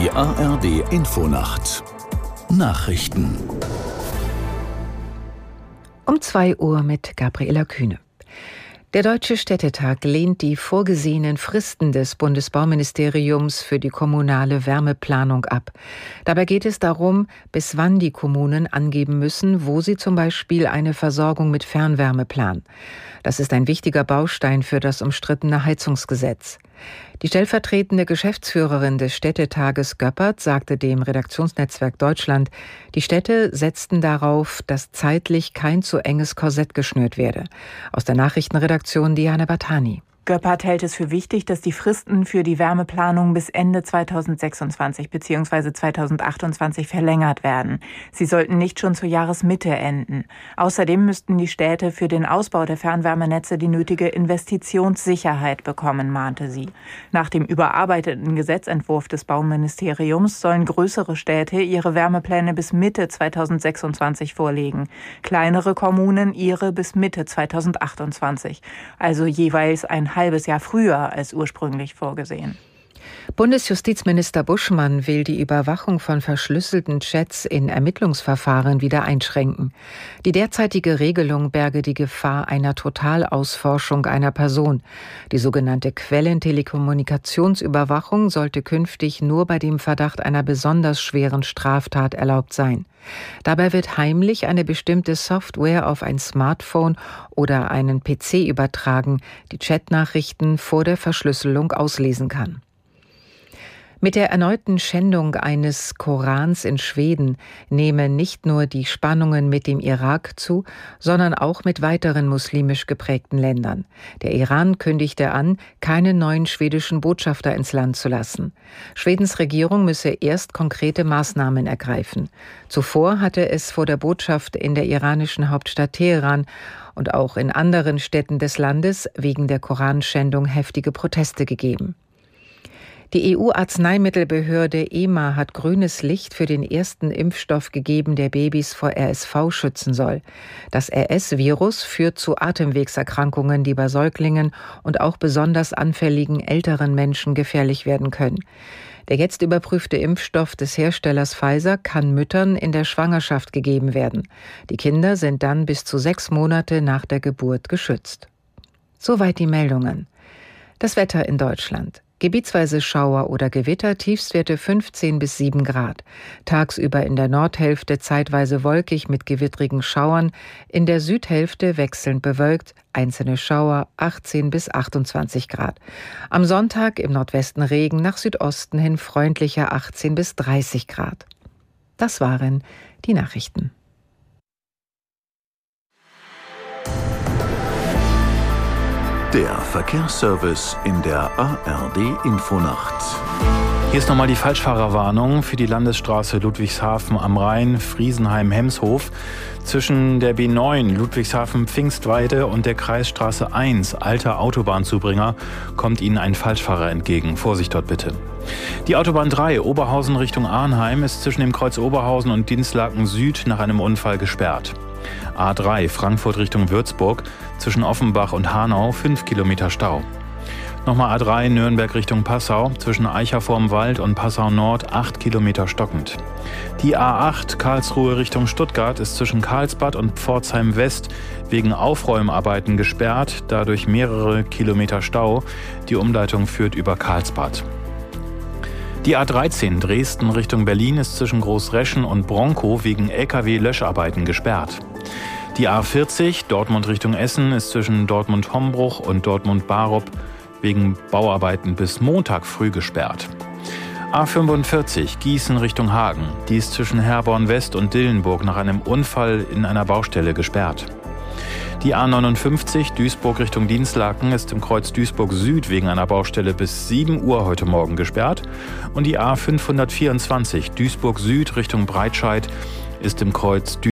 Die ARD Infonacht Nachrichten um 2 Uhr mit Gabriela Kühne. Der Deutsche Städtetag lehnt die vorgesehenen Fristen des Bundesbauministeriums für die kommunale Wärmeplanung ab. Dabei geht es darum, bis wann die Kommunen angeben müssen, wo sie zum Beispiel eine Versorgung mit Fernwärme planen. Das ist ein wichtiger Baustein für das umstrittene Heizungsgesetz. Die stellvertretende Geschäftsführerin des Städtetages Göppert sagte dem Redaktionsnetzwerk Deutschland, die Städte setzten darauf, dass zeitlich kein zu enges Korsett geschnürt werde. Aus der Nachrichtenredaktion Diana Batani. Göppert hält es für wichtig, dass die Fristen für die Wärmeplanung bis Ende 2026 bzw. 2028 verlängert werden. Sie sollten nicht schon zur Jahresmitte enden. Außerdem müssten die Städte für den Ausbau der Fernwärmenetze die nötige Investitionssicherheit bekommen, mahnte sie. Nach dem überarbeiteten Gesetzentwurf des Bauministeriums sollen größere Städte ihre Wärmepläne bis Mitte 2026 vorlegen, kleinere Kommunen ihre bis Mitte 2028, also jeweils ein halbes Jahr früher als ursprünglich vorgesehen. Bundesjustizminister Buschmann will die Überwachung von verschlüsselten Chats in Ermittlungsverfahren wieder einschränken. Die derzeitige Regelung berge die Gefahr einer Totalausforschung einer Person. Die sogenannte Quellentelekommunikationsüberwachung sollte künftig nur bei dem Verdacht einer besonders schweren Straftat erlaubt sein. Dabei wird heimlich eine bestimmte Software auf ein Smartphone oder einen PC übertragen, die Chatnachrichten vor der Verschlüsselung auslesen kann. Mit der erneuten Schändung eines Korans in Schweden nehmen nicht nur die Spannungen mit dem Irak zu, sondern auch mit weiteren muslimisch geprägten Ländern. Der Iran kündigte an, keinen neuen schwedischen Botschafter ins Land zu lassen. Schwedens Regierung müsse erst konkrete Maßnahmen ergreifen. Zuvor hatte es vor der Botschaft in der iranischen Hauptstadt Teheran und auch in anderen Städten des Landes wegen der Koranschändung heftige Proteste gegeben. Die EU-Arzneimittelbehörde EMA hat grünes Licht für den ersten Impfstoff gegeben, der Babys vor RSV schützen soll. Das RS-Virus führt zu Atemwegserkrankungen, die bei Säuglingen und auch besonders anfälligen älteren Menschen gefährlich werden können. Der jetzt überprüfte Impfstoff des Herstellers Pfizer kann Müttern in der Schwangerschaft gegeben werden. Die Kinder sind dann bis zu sechs Monate nach der Geburt geschützt. Soweit die Meldungen. Das Wetter in Deutschland. Gebietsweise Schauer oder Gewitter, Tiefstwerte 15 bis 7 Grad. Tagsüber in der Nordhälfte zeitweise wolkig mit gewittrigen Schauern, in der Südhälfte wechselnd bewölkt, einzelne Schauer 18 bis 28 Grad. Am Sonntag im Nordwesten Regen, nach Südosten hin freundlicher 18 bis 30 Grad. Das waren die Nachrichten. Der Verkehrsservice in der ARD Infonacht. Hier ist nochmal die Falschfahrerwarnung für die Landesstraße Ludwigshafen am Rhein, Friesenheim-Hemshof. Zwischen der B9 Ludwigshafen-Pfingstweide und der Kreisstraße 1, alter Autobahnzubringer, kommt Ihnen ein Falschfahrer entgegen. Vorsicht dort bitte. Die Autobahn 3 Oberhausen Richtung Arnheim ist zwischen dem Kreuz Oberhausen und Dienstlaken Süd nach einem Unfall gesperrt. A3 Frankfurt Richtung Würzburg zwischen Offenbach und Hanau 5 Kilometer Stau. Nochmal A3 Nürnberg Richtung Passau zwischen Eicher vorm Wald und Passau Nord 8 Kilometer stockend. Die A8 Karlsruhe Richtung Stuttgart ist zwischen Karlsbad und Pforzheim West wegen Aufräumarbeiten gesperrt, dadurch mehrere Kilometer Stau. Die Umleitung führt über Karlsbad. Die A13 Dresden Richtung Berlin ist zwischen Großreschen und Bronco wegen Lkw-Löscharbeiten gesperrt. Die A40 Dortmund Richtung Essen ist zwischen Dortmund-Hombruch und Dortmund-Barup wegen Bauarbeiten bis Montag früh gesperrt. A45 Gießen Richtung Hagen. Die ist zwischen Herborn West und Dillenburg nach einem Unfall in einer Baustelle gesperrt. Die A59 Duisburg Richtung Dienstlaken ist im Kreuz Duisburg Süd wegen einer Baustelle bis 7 Uhr heute Morgen gesperrt. Und die A524 Duisburg Süd Richtung Breitscheid ist im Kreuz Duisburg